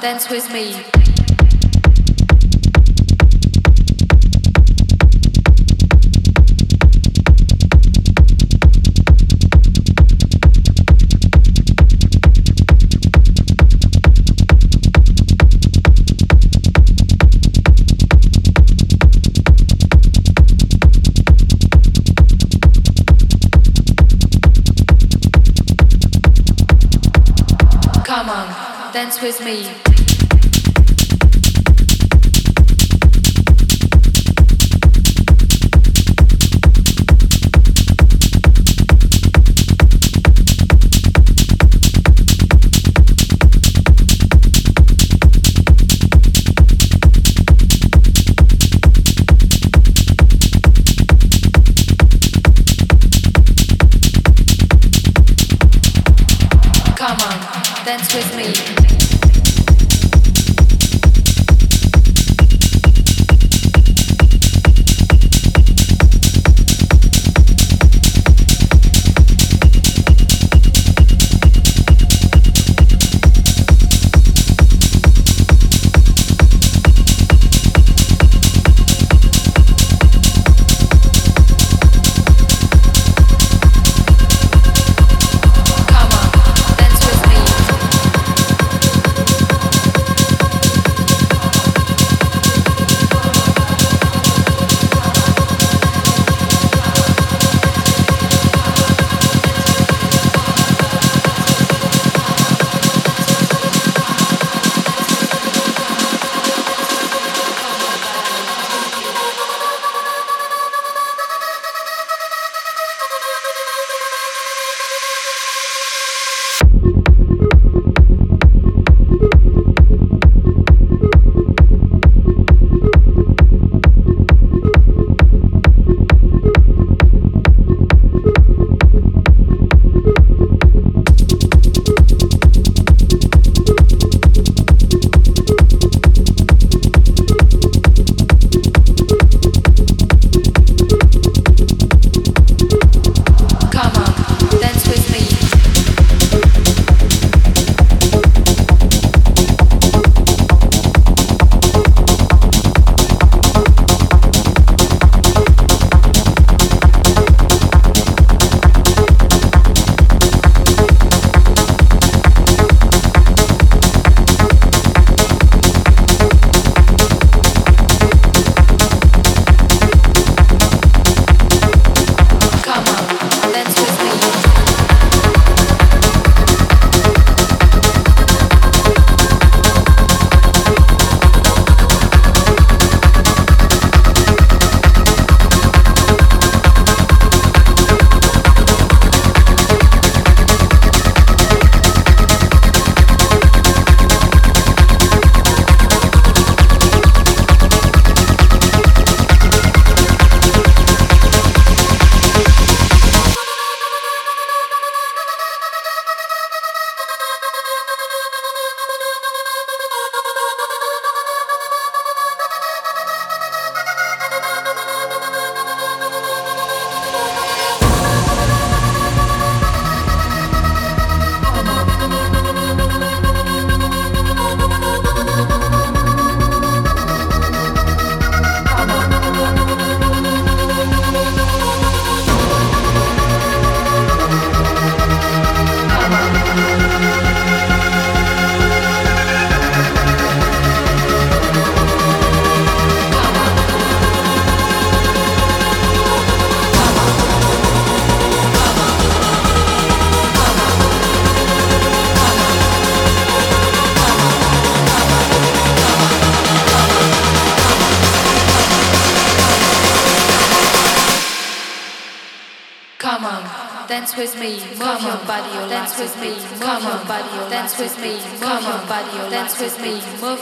dance with me. dance with me.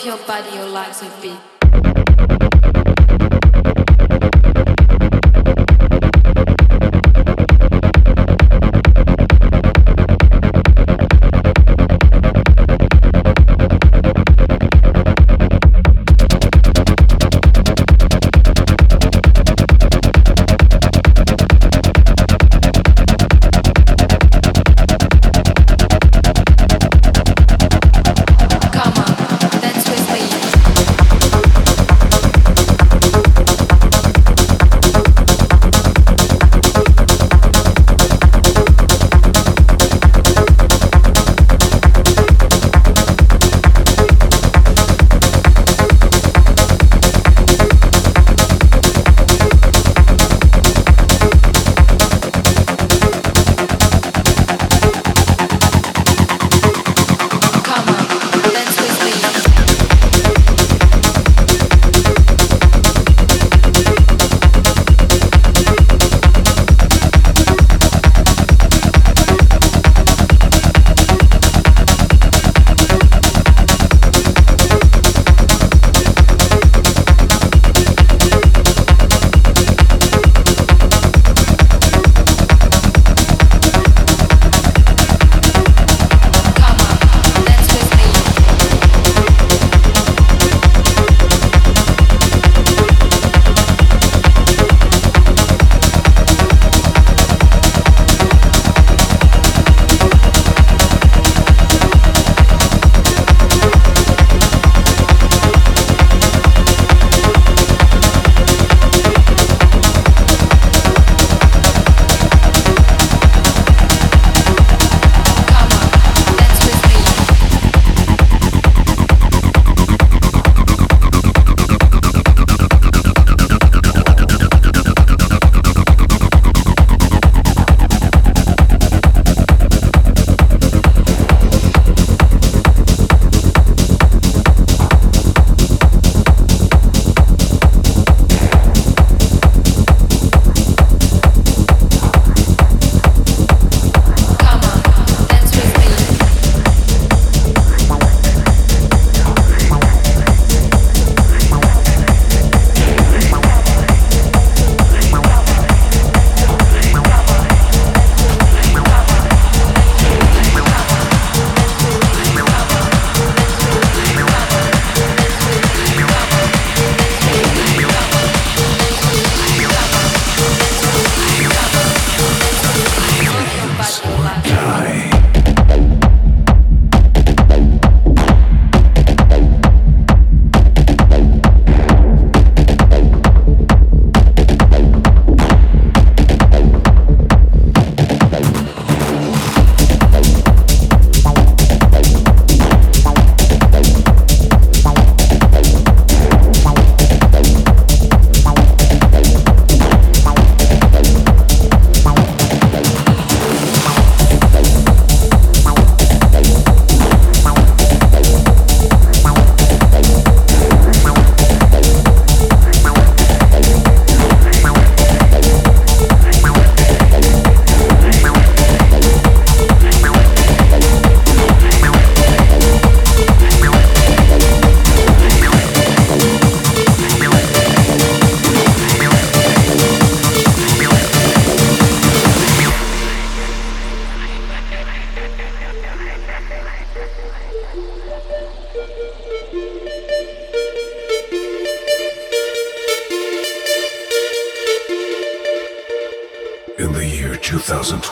your body, your legs will be.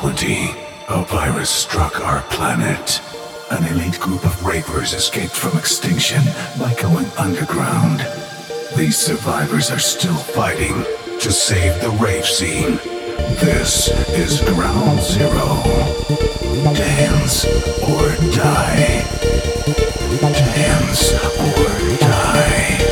2020, a virus struck our planet. An elite group of ravers escaped from extinction by going underground. These survivors are still fighting to save the rave scene. This is Ground Zero. Dance or die. Dance or die.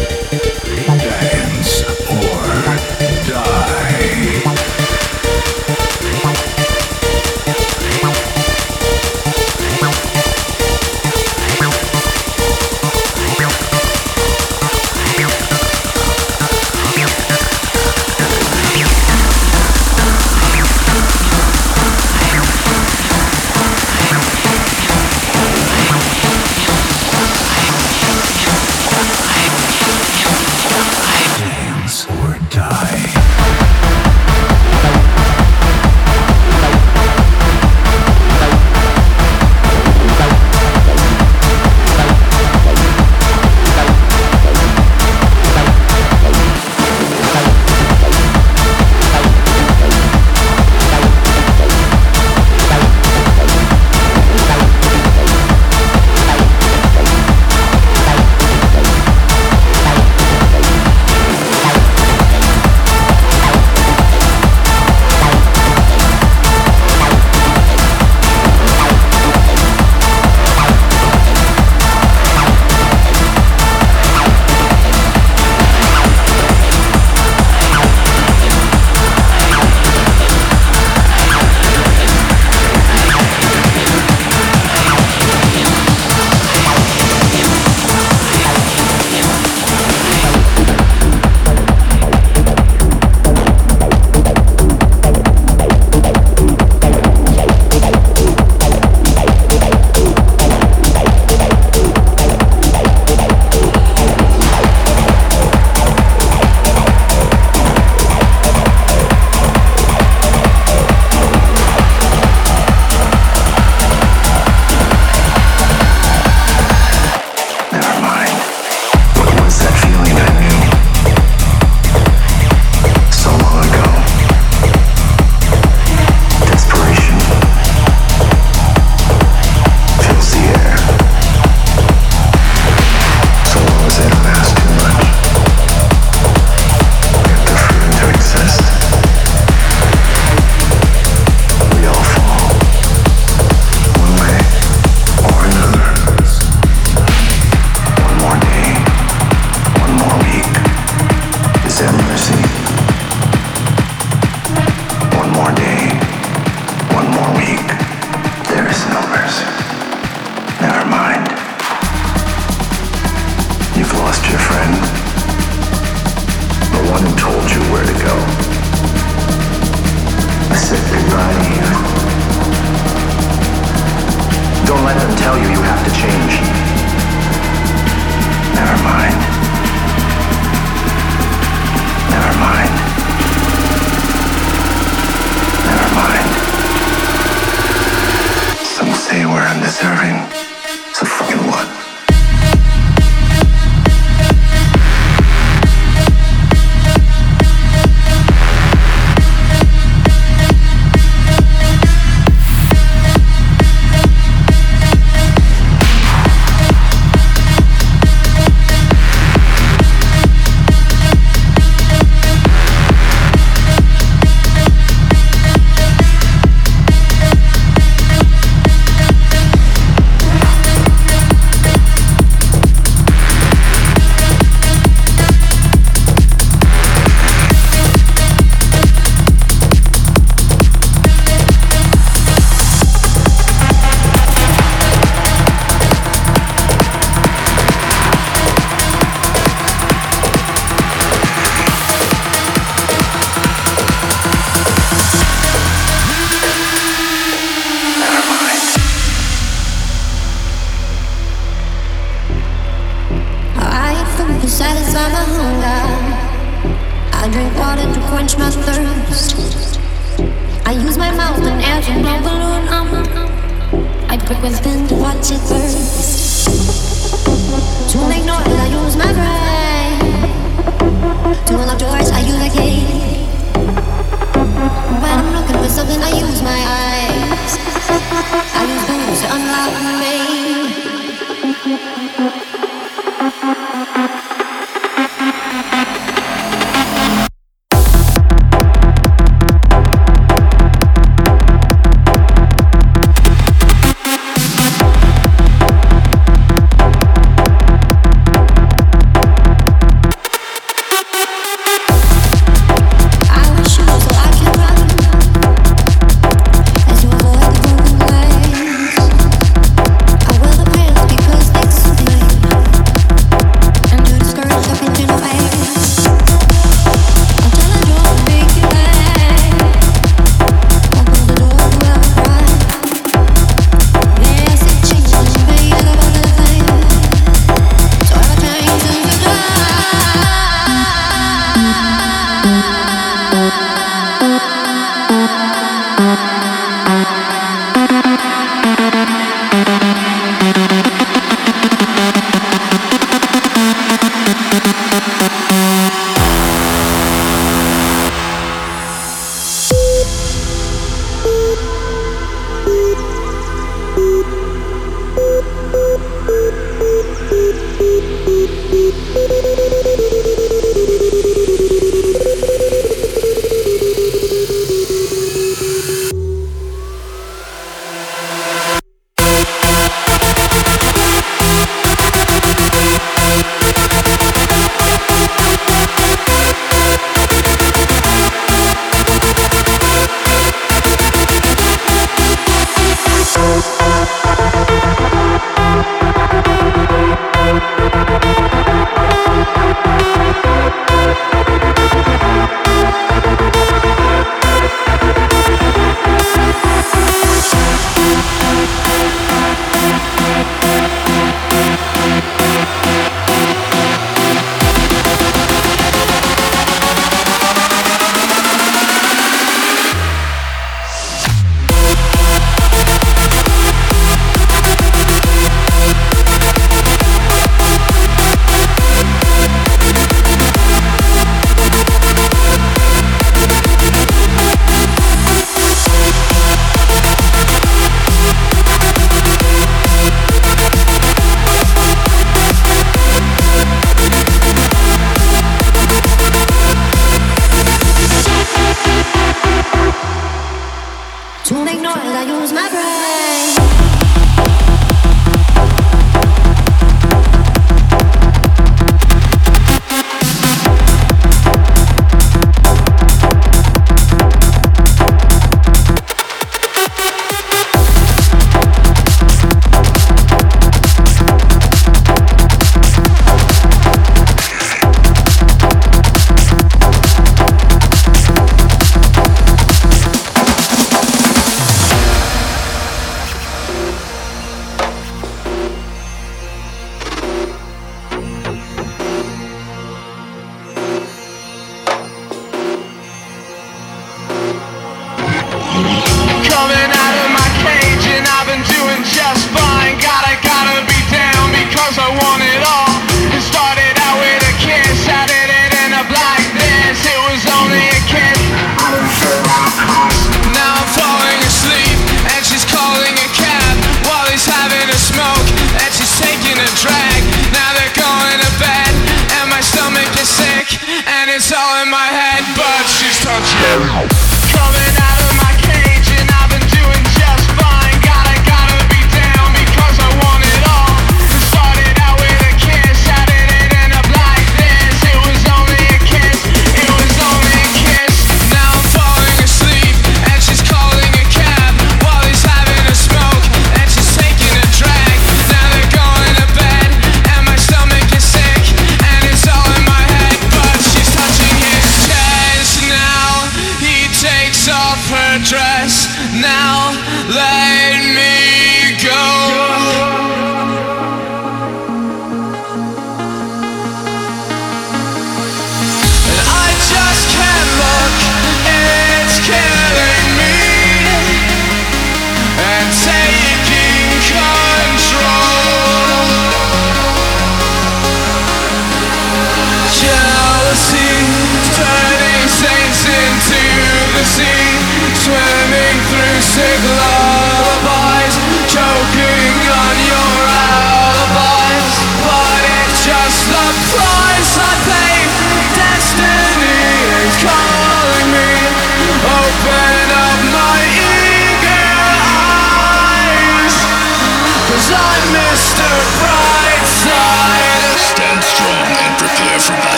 Wow.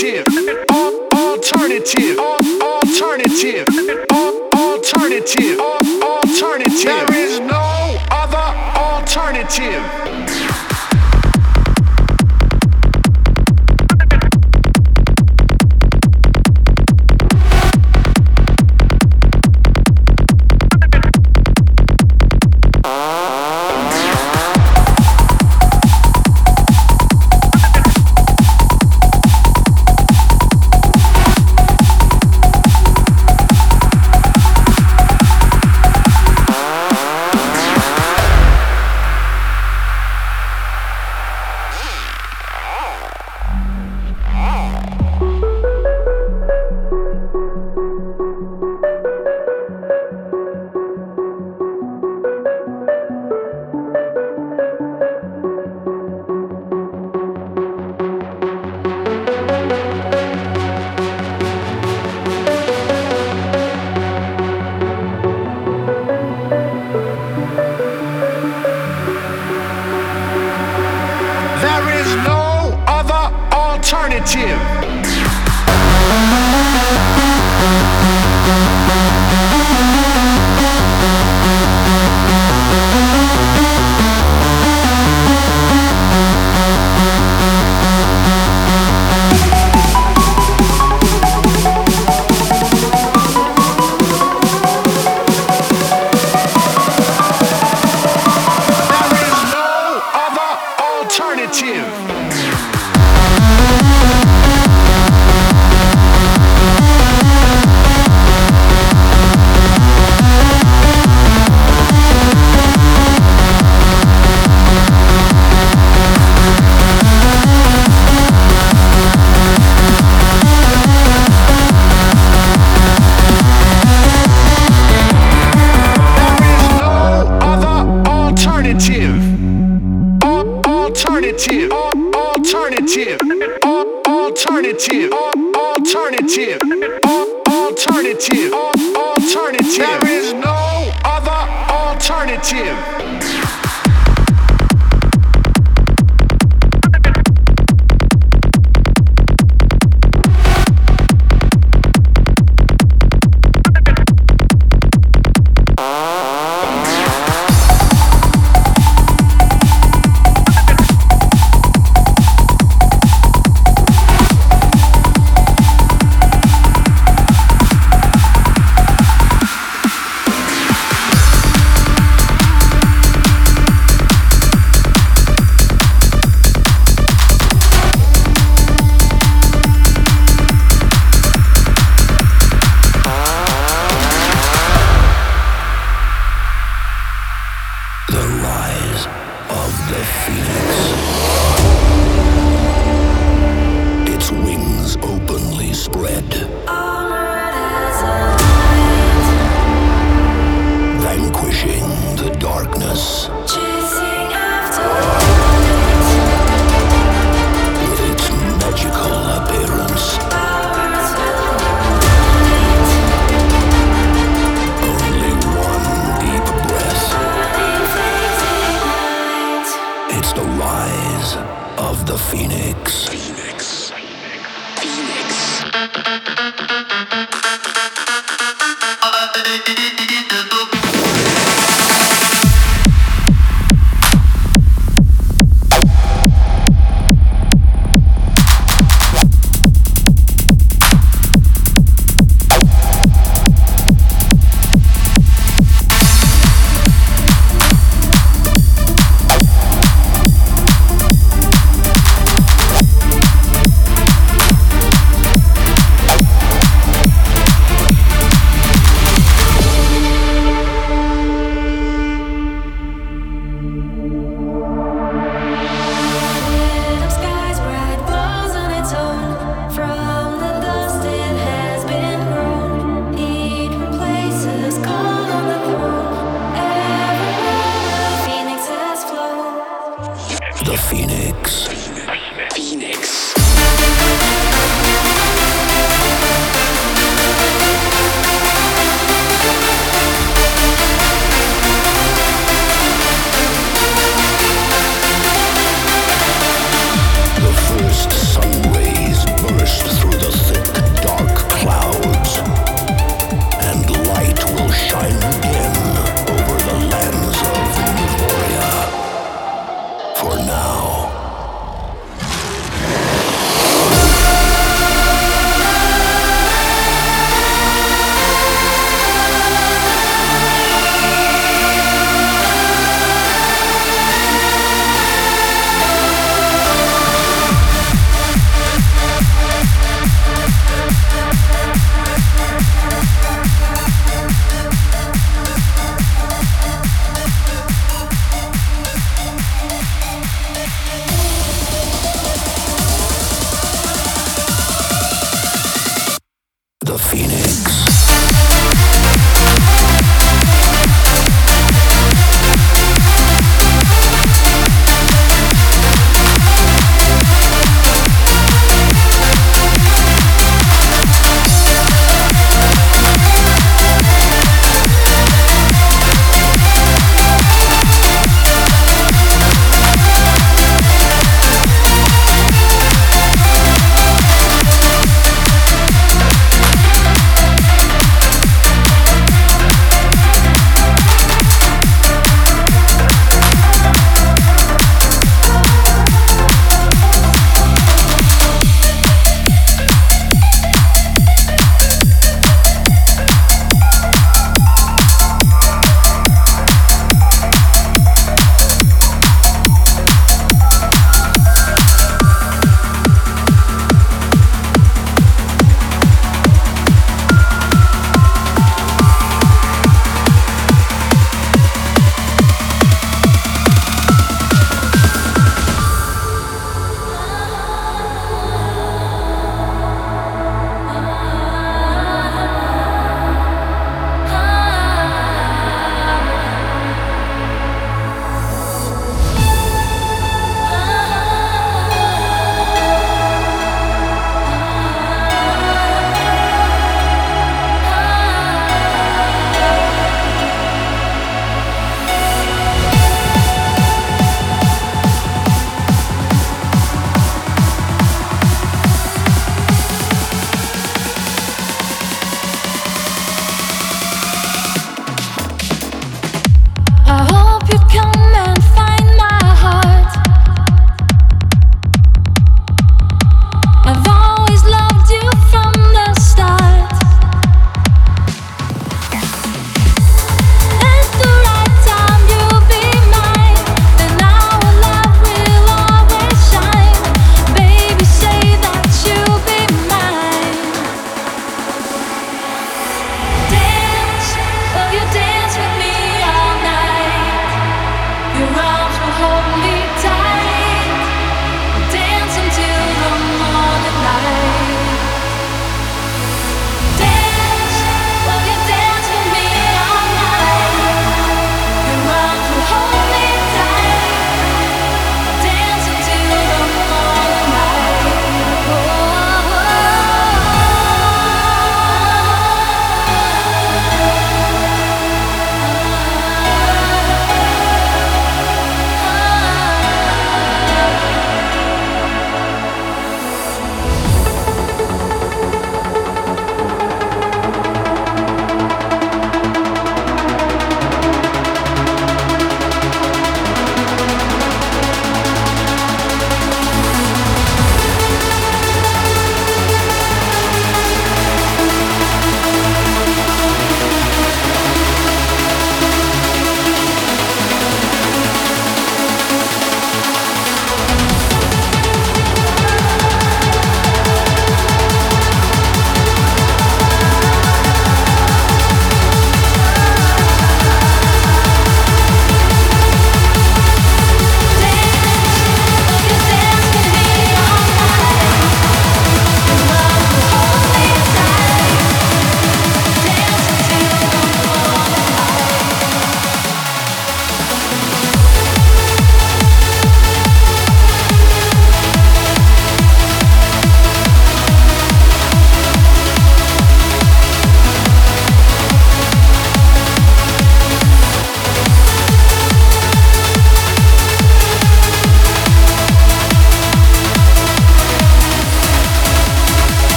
Cheers.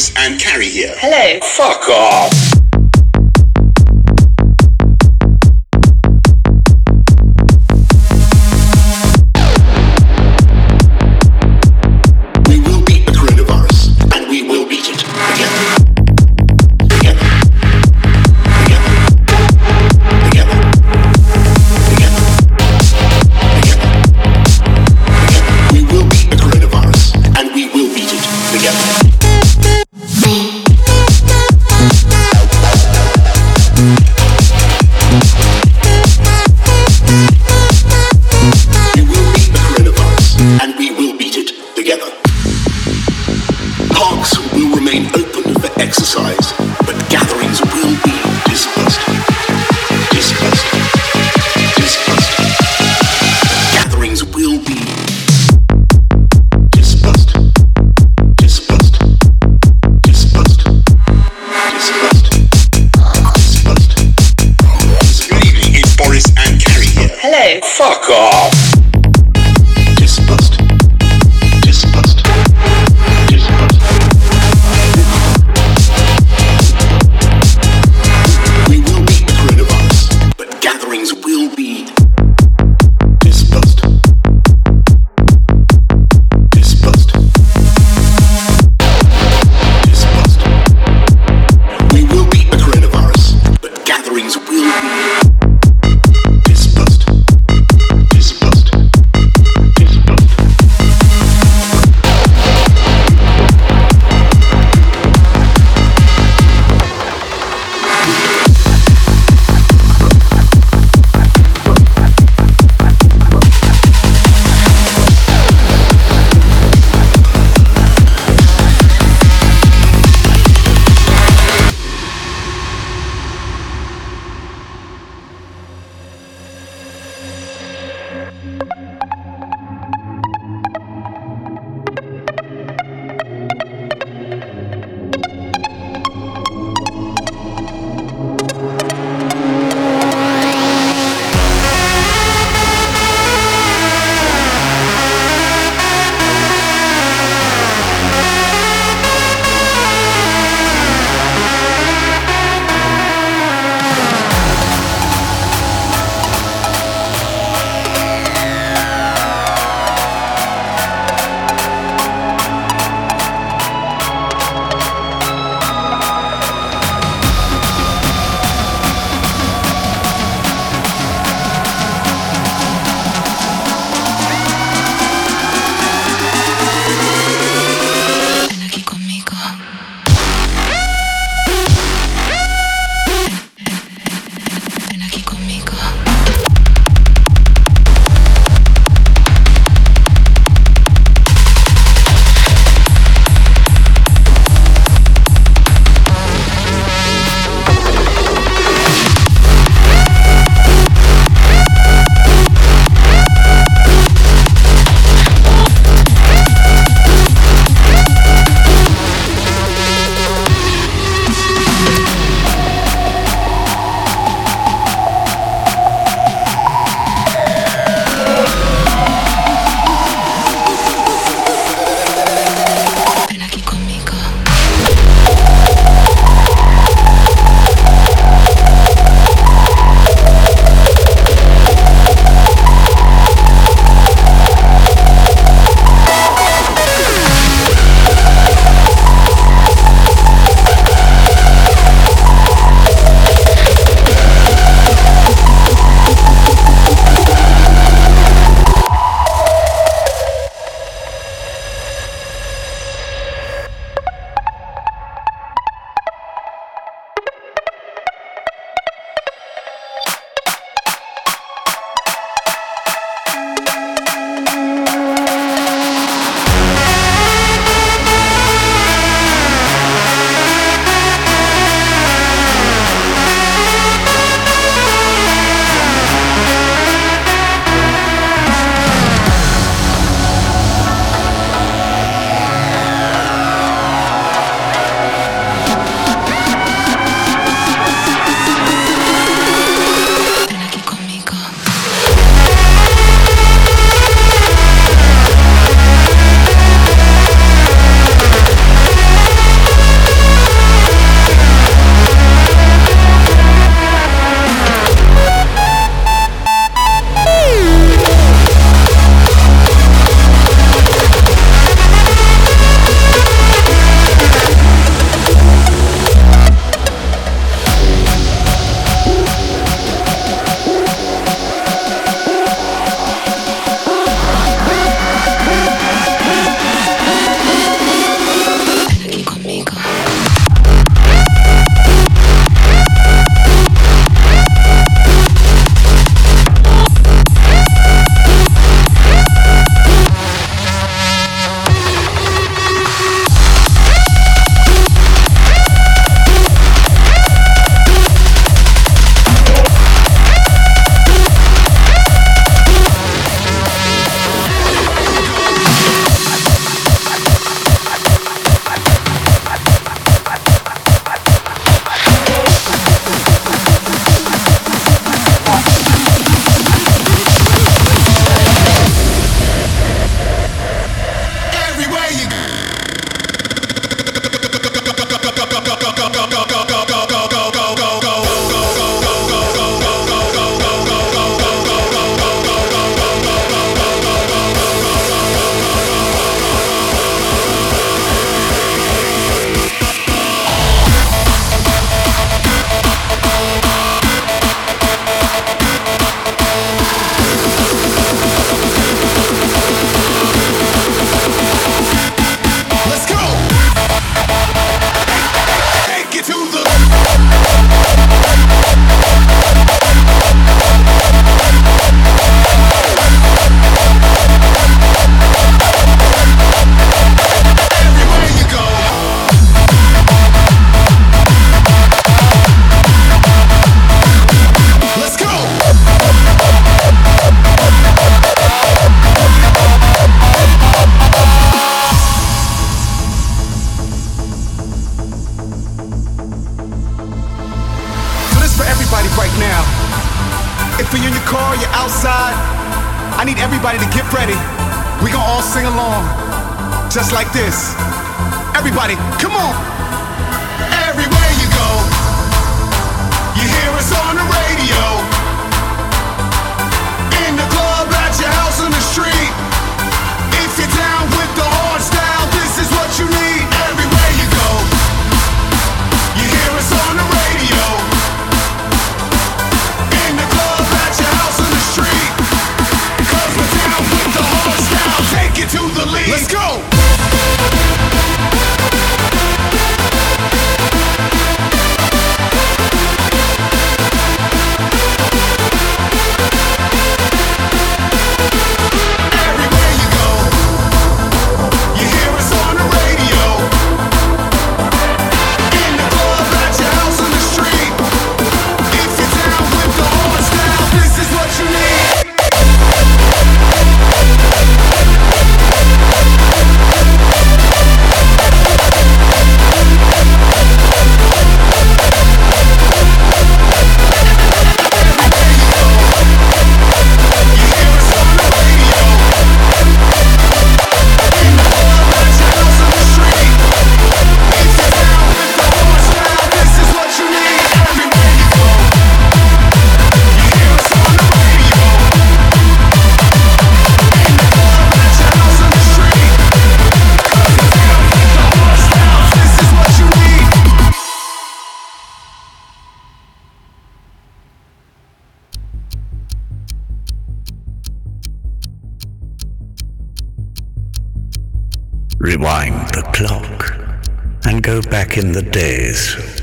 Boris and Carrie here. Hello. Fuck off.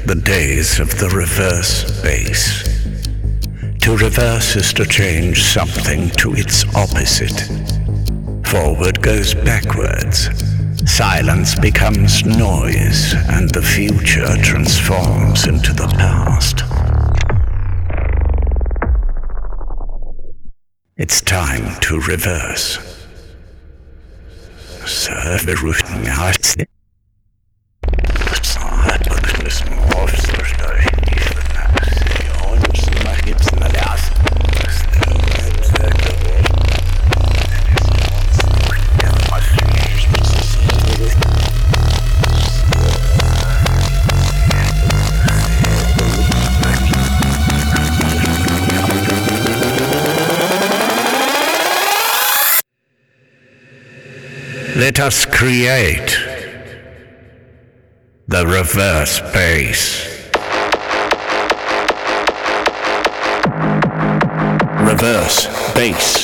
the days of the reverse bass. To reverse is to change something to its opposite. Forward goes backwards. Silence becomes noise, and the future transforms into the past. It's time to reverse. Serve let us create the reverse bass. Reverse bass.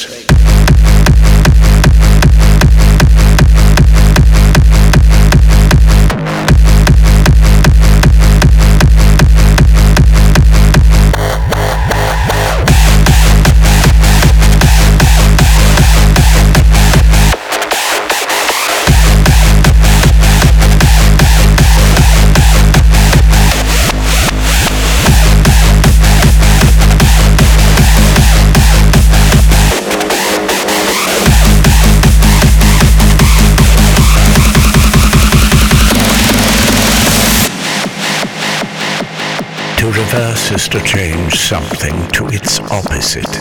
is to change something to its opposite.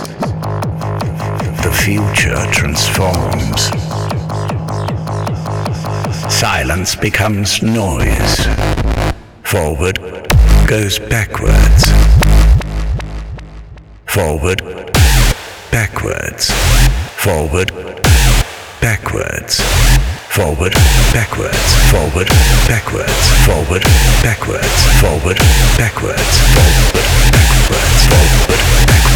The future transforms. Silence becomes noise. Forward goes backwards. Forward, backwards. Forward, backwards. Forward, backwards. Forward, backwards. Forward, backwards. Forward, backwards. Forward,